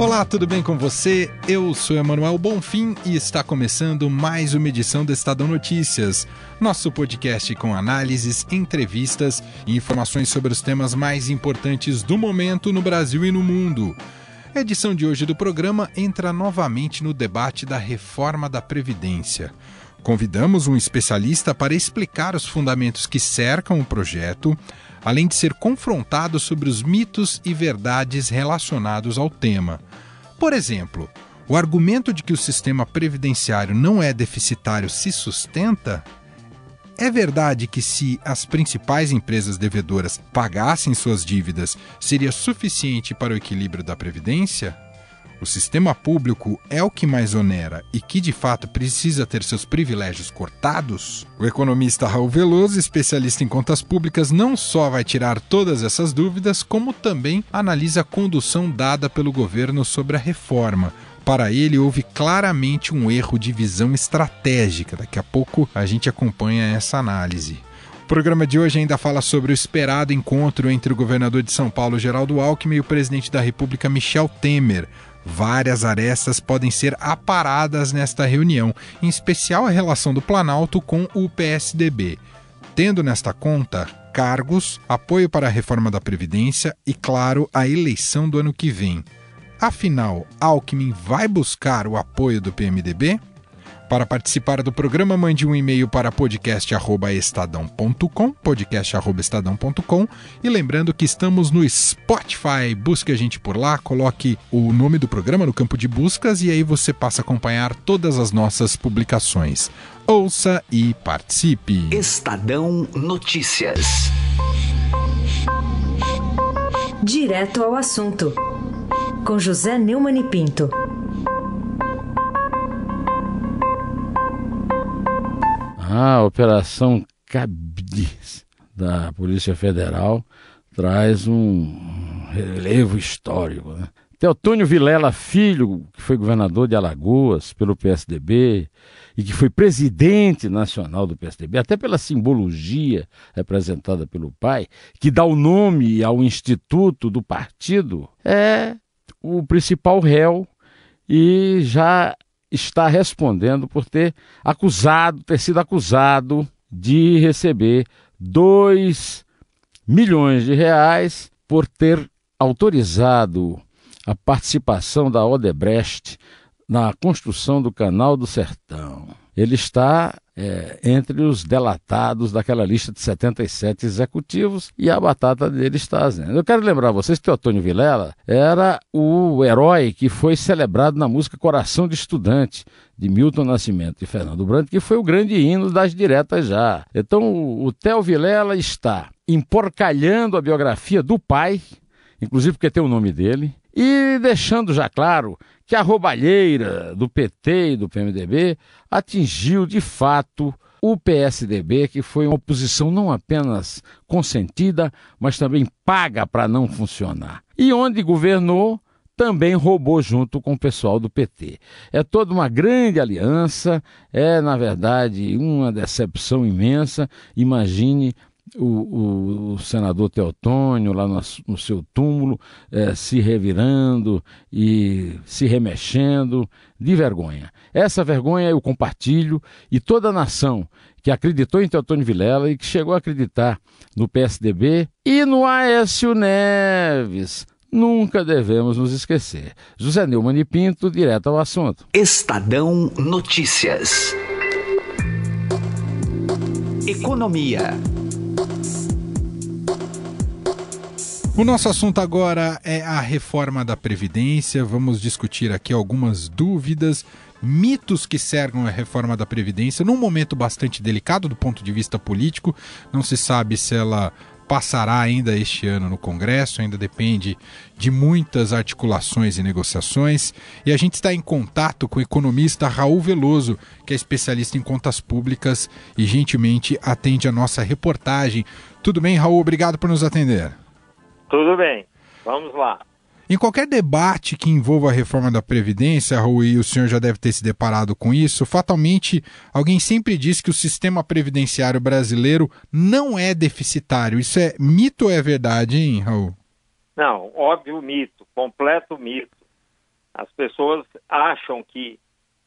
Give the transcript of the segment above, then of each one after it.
Olá, tudo bem com você? Eu sou Emanuel Bonfim e está começando mais uma edição do Estadão Notícias, nosso podcast com análises, entrevistas e informações sobre os temas mais importantes do momento no Brasil e no mundo. A edição de hoje do programa entra novamente no debate da reforma da Previdência. Convidamos um especialista para explicar os fundamentos que cercam o projeto, além de ser confrontado sobre os mitos e verdades relacionados ao tema. Por exemplo, o argumento de que o sistema previdenciário não é deficitário se sustenta? É verdade que, se as principais empresas devedoras pagassem suas dívidas, seria suficiente para o equilíbrio da Previdência? O sistema público é o que mais onera e que de fato precisa ter seus privilégios cortados? O economista Raul Veloso, especialista em contas públicas, não só vai tirar todas essas dúvidas, como também analisa a condução dada pelo governo sobre a reforma. Para ele, houve claramente um erro de visão estratégica. Daqui a pouco a gente acompanha essa análise. O programa de hoje ainda fala sobre o esperado encontro entre o governador de São Paulo, Geraldo Alckmin, e o presidente da República, Michel Temer. Várias arestas podem ser aparadas nesta reunião, em especial a relação do Planalto com o PSDB, tendo nesta conta cargos, apoio para a reforma da Previdência e, claro, a eleição do ano que vem. Afinal, Alckmin vai buscar o apoio do PMDB? Para participar do programa, mande um e-mail para podcast@estadão.com, podcast@estadão.com, e lembrando que estamos no Spotify. Busque a gente por lá, coloque o nome do programa no campo de buscas e aí você passa a acompanhar todas as nossas publicações. Ouça e participe. Estadão Notícias. Direto ao assunto. Com José Neumann e Pinto. A Operação Cabis da Polícia Federal traz um relevo histórico. Né? Teotônio Vilela Filho, que foi governador de Alagoas pelo PSDB e que foi presidente nacional do PSDB, até pela simbologia representada pelo pai, que dá o nome ao instituto do partido, é o principal réu e já está respondendo por ter acusado, ter sido acusado de receber 2 milhões de reais por ter autorizado a participação da Odebrecht na construção do Canal do Sertão. Ele está é, entre os delatados daquela lista de 77 executivos e a batata dele está azendo. Eu quero lembrar vocês que Teotônio Vilela era o herói que foi celebrado na música Coração de Estudante, de Milton Nascimento e Fernando Brandt, que foi o grande hino das diretas já. Então o Theo Vilela está emporcalhando a biografia do pai, inclusive porque tem o nome dele, e deixando já claro que a roubalheira do PT e do PMDB atingiu de fato o PSDB, que foi uma oposição não apenas consentida, mas também paga para não funcionar. E onde governou, também roubou junto com o pessoal do PT. É toda uma grande aliança, é, na verdade, uma decepção imensa. Imagine o, o, o, senador Teotônio lá no, no seu túmulo eh, se revirando e se remexendo de vergonha. Essa vergonha eu compartilho e toda a nação que acreditou em Teotônio Vilela e que chegou a acreditar no PSDB e no Aécio Neves. Nunca devemos nos esquecer. José Neumann e Pinto, direto ao assunto. Estadão Notícias. Economia. O nosso assunto agora é a reforma da Previdência. Vamos discutir aqui algumas dúvidas, mitos que cercam a reforma da Previdência num momento bastante delicado do ponto de vista político. Não se sabe se ela passará ainda este ano no Congresso, ainda depende de muitas articulações e negociações. E a gente está em contato com o economista Raul Veloso, que é especialista em contas públicas e gentilmente atende a nossa reportagem. Tudo bem, Raul? Obrigado por nos atender. Tudo bem, vamos lá. Em qualquer debate que envolva a reforma da Previdência, Raul, e o senhor já deve ter se deparado com isso, fatalmente alguém sempre diz que o sistema previdenciário brasileiro não é deficitário. Isso é mito ou é verdade, hein, Raul? Não, óbvio mito, completo mito. As pessoas acham que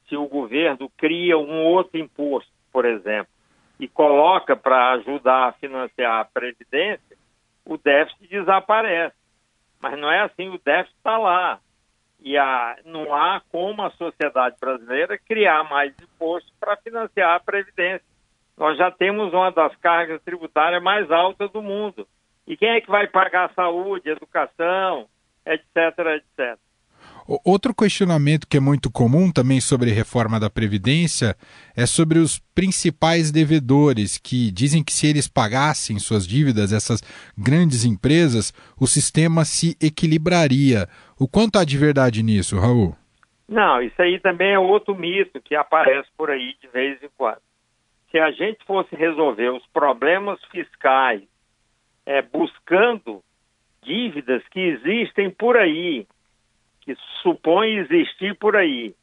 se o governo cria um outro imposto, por exemplo, e coloca para ajudar a financiar a Previdência, o déficit desaparece. Mas não é assim, o déficit está lá. E a, não há como a sociedade brasileira criar mais impostos para financiar a Previdência. Nós já temos uma das cargas tributárias mais altas do mundo. E quem é que vai pagar saúde, educação, etc, etc? Outro questionamento que é muito comum também sobre reforma da Previdência é sobre os principais devedores, que dizem que se eles pagassem suas dívidas, essas grandes empresas, o sistema se equilibraria. O quanto há de verdade nisso, Raul? Não, isso aí também é outro mito que aparece por aí de vez em quando. Se a gente fosse resolver os problemas fiscais é, buscando dívidas que existem por aí, que supõe existir por aí,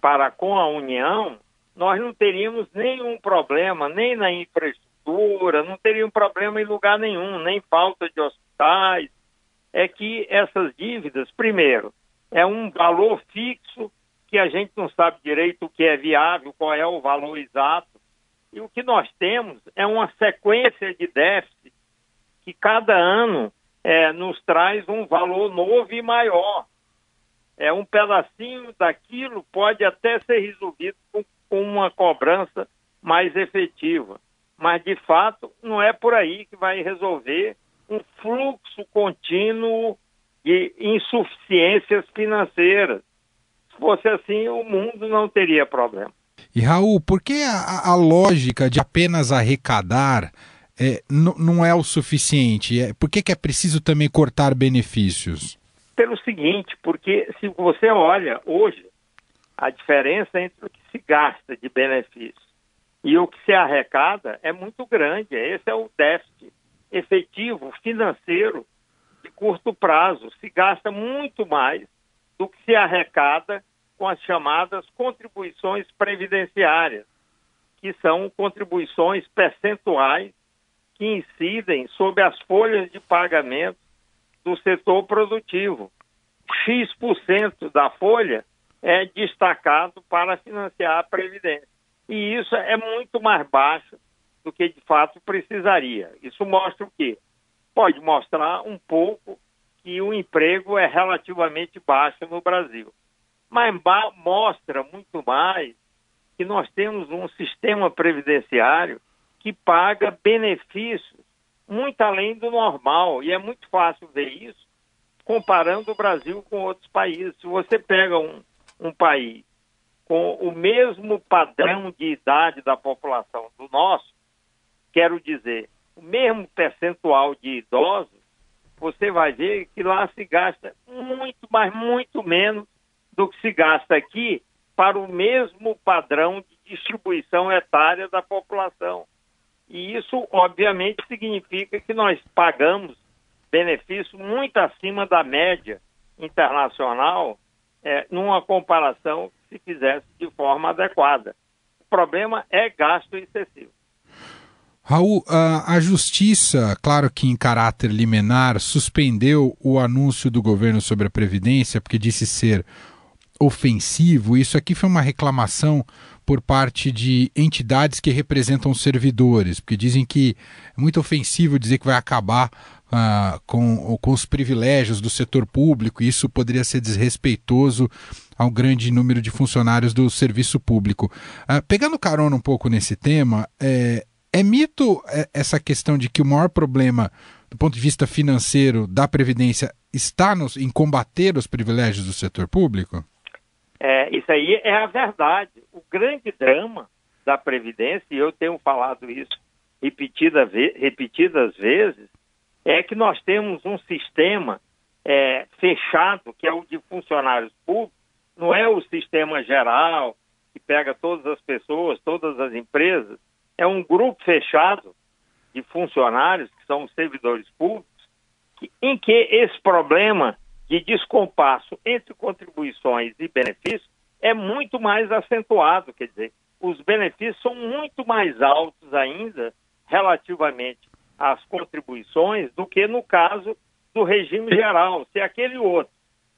para com a União, nós não teríamos nenhum problema, nem na infraestrutura, não teríamos problema em lugar nenhum, nem falta de hospitais. É que essas dívidas, primeiro, é um valor fixo que a gente não sabe direito o que é viável, qual é o valor exato. E o que nós temos é uma sequência de déficit que cada ano é, nos traz um valor novo e maior é um pedacinho daquilo pode até ser resolvido com, com uma cobrança mais efetiva. Mas, de fato, não é por aí que vai resolver um fluxo contínuo de insuficiências financeiras. Se fosse assim, o mundo não teria problema. E, Raul, por que a, a lógica de apenas arrecadar é, não é o suficiente? É, por que, que é preciso também cortar benefícios? Pelo seguinte, porque se você olha hoje a diferença entre o que se gasta de benefício e o que se arrecada é muito grande. Esse é o déficit efetivo financeiro de curto prazo. Se gasta muito mais do que se arrecada com as chamadas contribuições previdenciárias, que são contribuições percentuais que incidem sobre as folhas de pagamento do setor produtivo. X% da folha é destacado para financiar a Previdência. E isso é muito mais baixo do que de fato precisaria. Isso mostra o quê? Pode mostrar um pouco que o emprego é relativamente baixo no Brasil. Mas mostra muito mais que nós temos um sistema previdenciário que paga benefícios muito além do normal. E é muito fácil ver isso comparando o Brasil com outros países. Se você pega um, um país com o mesmo padrão de idade da população do nosso, quero dizer, o mesmo percentual de idosos, você vai ver que lá se gasta muito, mas muito menos do que se gasta aqui para o mesmo padrão de distribuição etária da população. E isso, obviamente, significa que nós pagamos benefício muito acima da média internacional é, numa comparação se fizesse de forma adequada. O problema é gasto excessivo. Raul, a, Justiça, claro que em caráter liminar, suspendeu o anúncio do governo sobre a Previdência, porque disse ser ofensivo. Isso aqui foi uma reclamação por parte de entidades que representam servidores, porque dizem que é muito ofensivo dizer que vai acabar uh, com, com os privilégios do setor público, e isso poderia ser desrespeitoso ao grande número de funcionários do serviço público. Uh, pegando carona um pouco nesse tema, é, é mito é, essa questão de que o maior problema do ponto de vista financeiro da Previdência está nos, em combater os privilégios do setor público? É, isso aí é a verdade. O grande drama da Previdência, e eu tenho falado isso repetida repetidas vezes, é que nós temos um sistema é, fechado, que é o de funcionários públicos, não é o sistema geral, que pega todas as pessoas, todas as empresas, é um grupo fechado de funcionários, que são os servidores públicos, que, em que esse problema de descompasso entre contribuições e benefícios é muito mais acentuado, quer dizer, os benefícios são muito mais altos ainda relativamente às contribuições do que no caso do regime geral. Se aquele outro,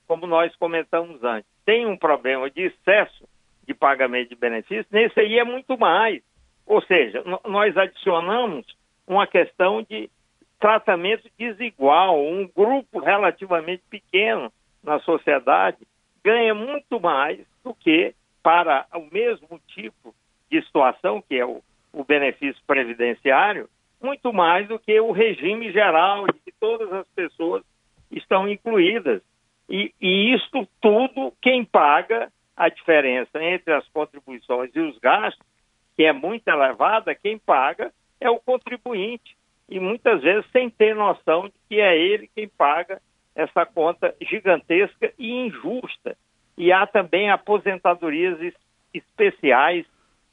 como nós comentamos antes, tem um problema de excesso de pagamento de benefícios, nesse aí é muito mais. Ou seja, nós adicionamos uma questão de tratamento desigual. Um grupo relativamente pequeno na sociedade ganha muito mais do que para o mesmo tipo de situação, que é o, o benefício previdenciário, muito mais do que o regime geral, de que todas as pessoas estão incluídas. E, e isto tudo, quem paga a diferença entre as contribuições e os gastos, que é muito elevada, quem paga é o contribuinte. E muitas vezes sem ter noção de que é ele quem paga essa conta gigantesca e injusta. E há também aposentadorias especiais,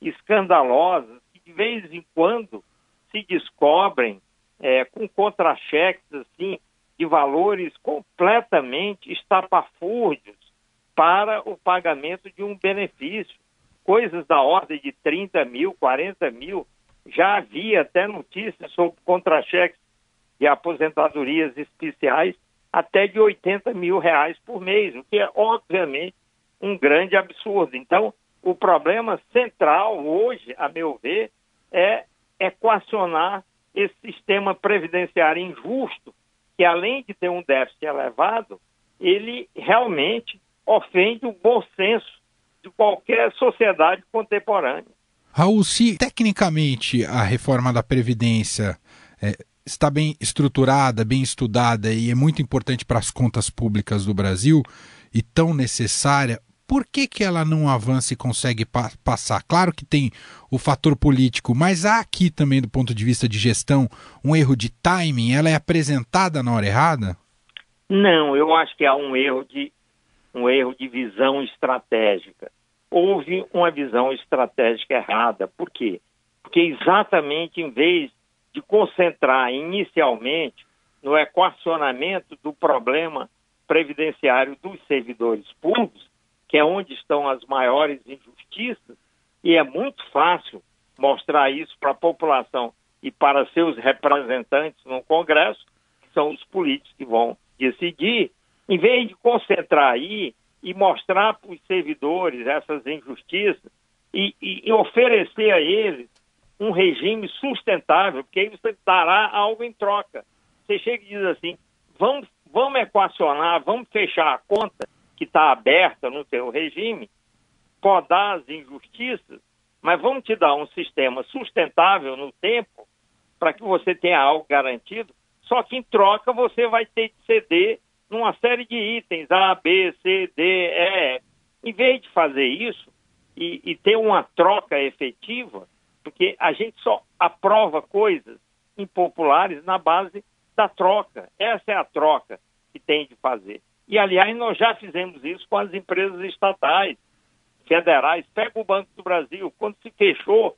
escandalosas, que de vez em quando se descobrem é, com contra-cheques assim, de valores completamente estapafúrdios para o pagamento de um benefício. Coisas da ordem de 30 mil, 40 mil. Já havia até notícias sobre contra-cheques de aposentadorias especiais até de 80 mil reais por mês, o que é, obviamente, um grande absurdo. Então, o problema central hoje, a meu ver, é equacionar esse sistema previdenciário injusto, que além de ter um déficit elevado, ele realmente ofende o bom senso de qualquer sociedade contemporânea. Raul, se tecnicamente a reforma da Previdência é, está bem estruturada, bem estudada e é muito importante para as contas públicas do Brasil e tão necessária, por que, que ela não avança e consegue pa passar? Claro que tem o fator político, mas há aqui também, do ponto de vista de gestão, um erro de timing? Ela é apresentada na hora errada? Não, eu acho que há um erro de um erro de visão estratégica. Houve uma visão estratégica errada. Por quê? Porque exatamente em vez de concentrar inicialmente no equacionamento do problema previdenciário dos servidores públicos, que é onde estão as maiores injustiças, e é muito fácil mostrar isso para a população e para seus representantes no Congresso, que são os políticos que vão decidir, em vez de concentrar aí e mostrar para os servidores essas injustiças e, e, e, oferecer a eles um regime sustentável, porque aí você dará algo em troca. Você chega e diz assim, vamos, vamos equacionar, vamos fechar a conta que está aberta no teu regime, podar as injustiças, mas vamos te dar um sistema sustentável no tempo para que você tenha algo garantido, só que em troca você vai ter que ceder numa série de itens, A, B, C, D, E. Em vez de fazer isso e, e ter uma troca efetiva, porque a gente só aprova coisas impopulares na base da troca. Essa é a troca que tem de fazer. E, aliás, nós já fizemos isso com as empresas estatais, federais. Pega o Banco do Brasil, quando se fechou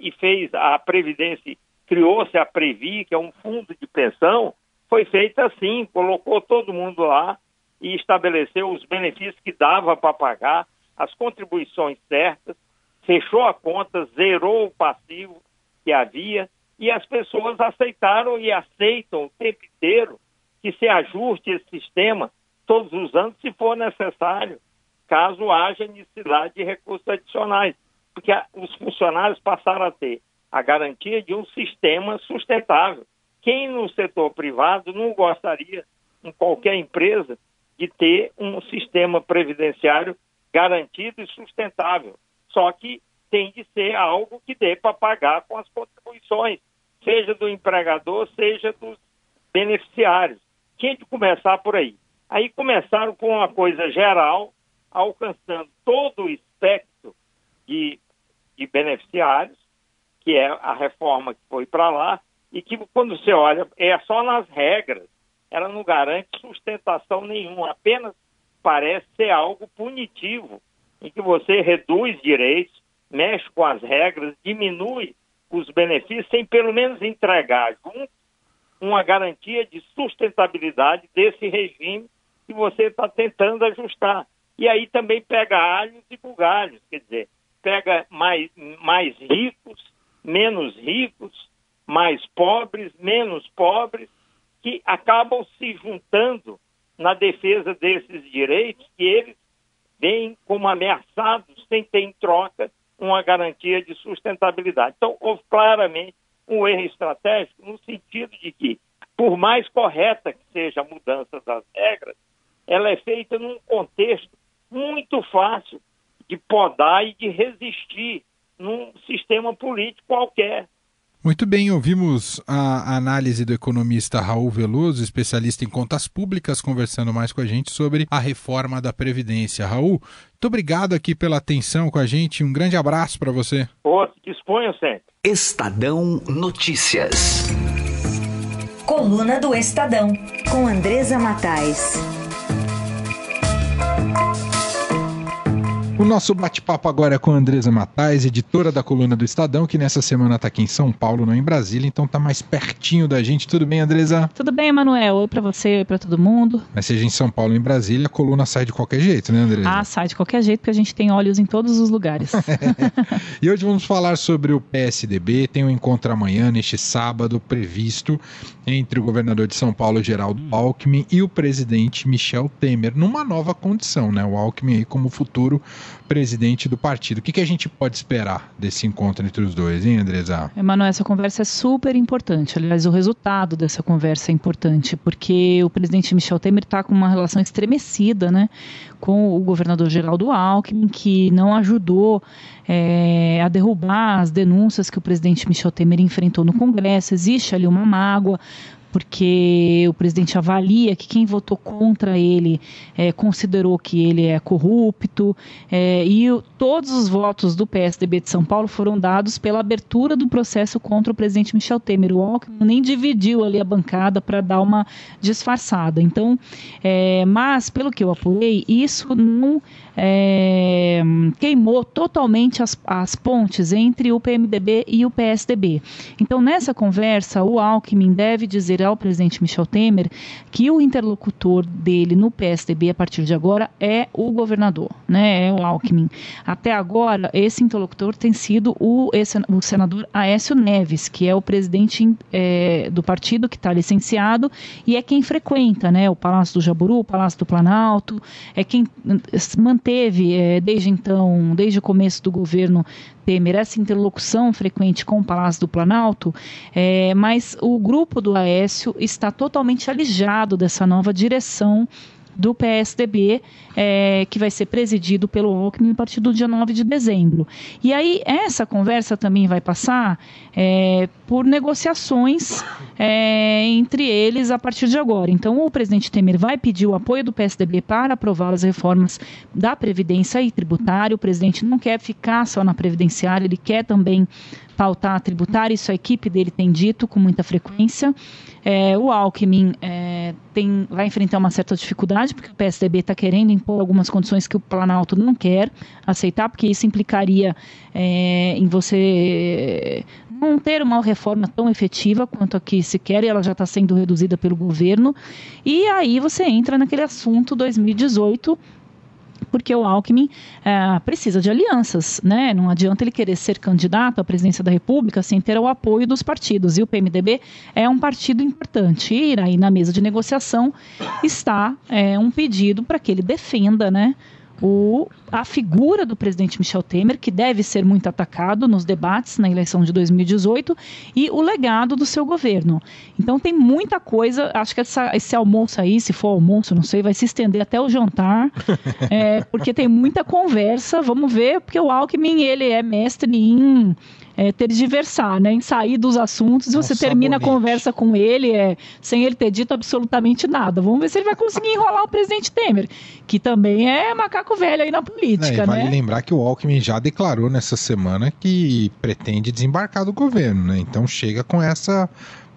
e fez a Previdência, criou-se a Previ, que é um fundo de pensão, foi feita assim, colocou todo mundo lá e estabeleceu os benefícios que dava para pagar, as contribuições certas, fechou a conta, zerou o passivo que havia e as pessoas aceitaram e aceitam o tempo inteiro que se ajuste esse sistema todos os anos, se for necessário, caso haja necessidade de recursos adicionais, porque os funcionários passaram a ter a garantia de um sistema sustentável. Quem no setor privado não gostaria, em qualquer empresa, de ter um sistema previdenciário garantido e sustentável? Só que tem de ser algo que dê para pagar com as contribuições, seja do empregador, seja dos beneficiários. Tinha de começar por aí. Aí começaram com uma coisa geral, alcançando todo o espectro de, de beneficiários, que é a reforma que foi para lá, e que quando você olha, é só nas regras, ela não garante sustentação nenhuma, apenas parece ser algo punitivo, em que você reduz direitos, mexe com as regras, diminui os benefícios, sem pelo menos entregar junto uma garantia de sustentabilidade desse regime que você está tentando ajustar. E aí também pega alhos e bugalhos, quer dizer, pega mais, mais ricos, menos ricos, mais pobres, menos pobres, que acabam se juntando na defesa desses direitos que eles veem como ameaçados sem ter em troca uma garantia de sustentabilidade. Então, houve claramente um erro estratégico no sentido de que, por mais correta que seja a mudança das regras, ela é feita num contexto muito fácil de podar e de resistir num sistema político qualquer. Muito bem, ouvimos a análise do economista Raul Veloso, especialista em contas públicas, conversando mais com a gente sobre a reforma da Previdência. Raul, muito obrigado aqui pela atenção com a gente. Um grande abraço para você. Pô, disponha sempre. Estadão Notícias. Coluna do Estadão, com Andresa Matais. O nosso bate-papo agora é com a Andresa Matais, editora da coluna do Estadão, que nessa semana está aqui em São Paulo, não em Brasília, então está mais pertinho da gente. Tudo bem, Andresa? Tudo bem, Emanuel. Oi para você, oi para todo mundo. Mas seja em São Paulo ou em Brasília, a coluna sai de qualquer jeito, né, Andresa? Ah, sai de qualquer jeito, porque a gente tem olhos em todos os lugares. e hoje vamos falar sobre o PSDB. Tem um encontro amanhã, neste sábado, previsto entre o governador de São Paulo, Geraldo Alckmin, e o presidente Michel Temer, numa nova condição, né? O Alckmin aí como futuro presidente do partido. O que, que a gente pode esperar desse encontro entre os dois, hein, Andresa? Emanuel, essa conversa é super importante. Aliás, o resultado dessa conversa é importante, porque o presidente Michel Temer está com uma relação estremecida né, com o governador Geraldo Alckmin, que não ajudou é, a derrubar as denúncias que o presidente Michel Temer enfrentou no Congresso. Existe ali uma mágoa porque o presidente avalia que quem votou contra ele é, considerou que ele é corrupto é, e o, todos os votos do PSDB de São Paulo foram dados pela abertura do processo contra o presidente Michel Temer. O Alckmin nem dividiu ali a bancada para dar uma disfarçada. Então, é, mas pelo que eu apurei, isso não é, queimou totalmente as, as pontes entre o PMDB e o PSDB. Então, nessa conversa, o Alckmin deve dizer ao presidente Michel Temer que o interlocutor dele no PSDB a partir de agora é o governador, né? É o Alckmin. Até agora, esse interlocutor tem sido o, esse, o senador Aécio Neves, que é o presidente é, do partido que está licenciado e é quem frequenta, né? O Palácio do Jaburu, o Palácio do Planalto, é quem manteve é, desde então, desde o começo do governo Temer, essa interlocução frequente com o Palácio do Planalto, é, mas o grupo do Aécio está totalmente alijado dessa nova direção do PSDB, é, que vai ser presidido pelo Alckmin a partir do dia 9 de dezembro. E aí, essa conversa também vai passar é, por negociações é, entre eles a partir de agora. Então, o presidente Temer vai pedir o apoio do PSDB para aprovar as reformas da Previdência e tributária. O presidente não quer ficar só na Previdenciária, ele quer também pautar a tributária, isso a equipe dele tem dito com muita frequência. É, o Alckmin é, tem, vai enfrentar uma certa dificuldade, porque o PSDB está querendo impor algumas condições que o Planalto não quer aceitar, porque isso implicaria é, em você não ter uma reforma tão efetiva quanto a que se quer, e ela já está sendo reduzida pelo governo. E aí você entra naquele assunto 2018 porque o Alckmin é, precisa de alianças, né? Não adianta ele querer ser candidato à presidência da República sem ter o apoio dos partidos. E o PMDB é um partido importante. E aí na mesa de negociação está é, um pedido para que ele defenda, né? O, a figura do presidente Michel Temer, que deve ser muito atacado nos debates na eleição de 2018, e o legado do seu governo. Então tem muita coisa, acho que essa, esse almoço aí, se for almoço, não sei, vai se estender até o jantar, é, porque tem muita conversa, vamos ver, porque o Alckmin, ele é mestre em é, tergiversar, né, em sair dos assuntos, e você termina a conversa com ele é, sem ele ter dito absolutamente nada. Vamos ver se ele vai conseguir enrolar o presidente Temer, que também é macaco velho aí na política. É, vale né? lembrar que o Alckmin já declarou nessa semana que pretende desembarcar do governo, né? Então chega com essa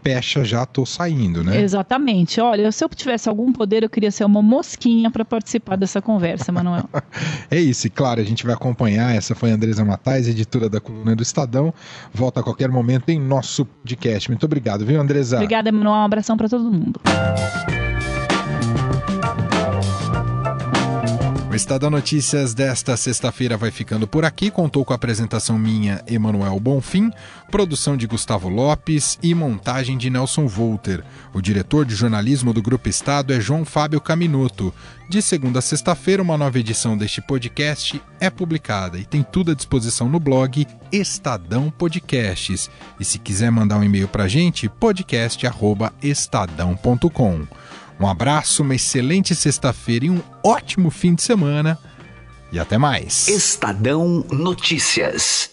pecha já tô saindo, né? Exatamente. Olha, se eu tivesse algum poder, eu queria ser uma mosquinha para participar dessa conversa, Manuel. é isso, e claro, a gente vai acompanhar. Essa foi a Andresa Matais, editora da coluna do Estadão. Volta a qualquer momento em nosso podcast. Muito obrigado, viu, Andresa? Obrigada, Manuel. Um abração para todo mundo. O Estadão Notícias desta sexta-feira vai ficando por aqui. Contou com a apresentação minha, Emanuel Bonfim, produção de Gustavo Lopes e montagem de Nelson Volter. O diretor de jornalismo do Grupo Estado é João Fábio Caminoto. De segunda a sexta-feira, uma nova edição deste podcast é publicada e tem tudo à disposição no blog Estadão Podcasts. E se quiser mandar um e-mail para a gente, podcast.estadão.com. Um abraço, uma excelente sexta-feira e um ótimo fim de semana. E até mais. Estadão Notícias.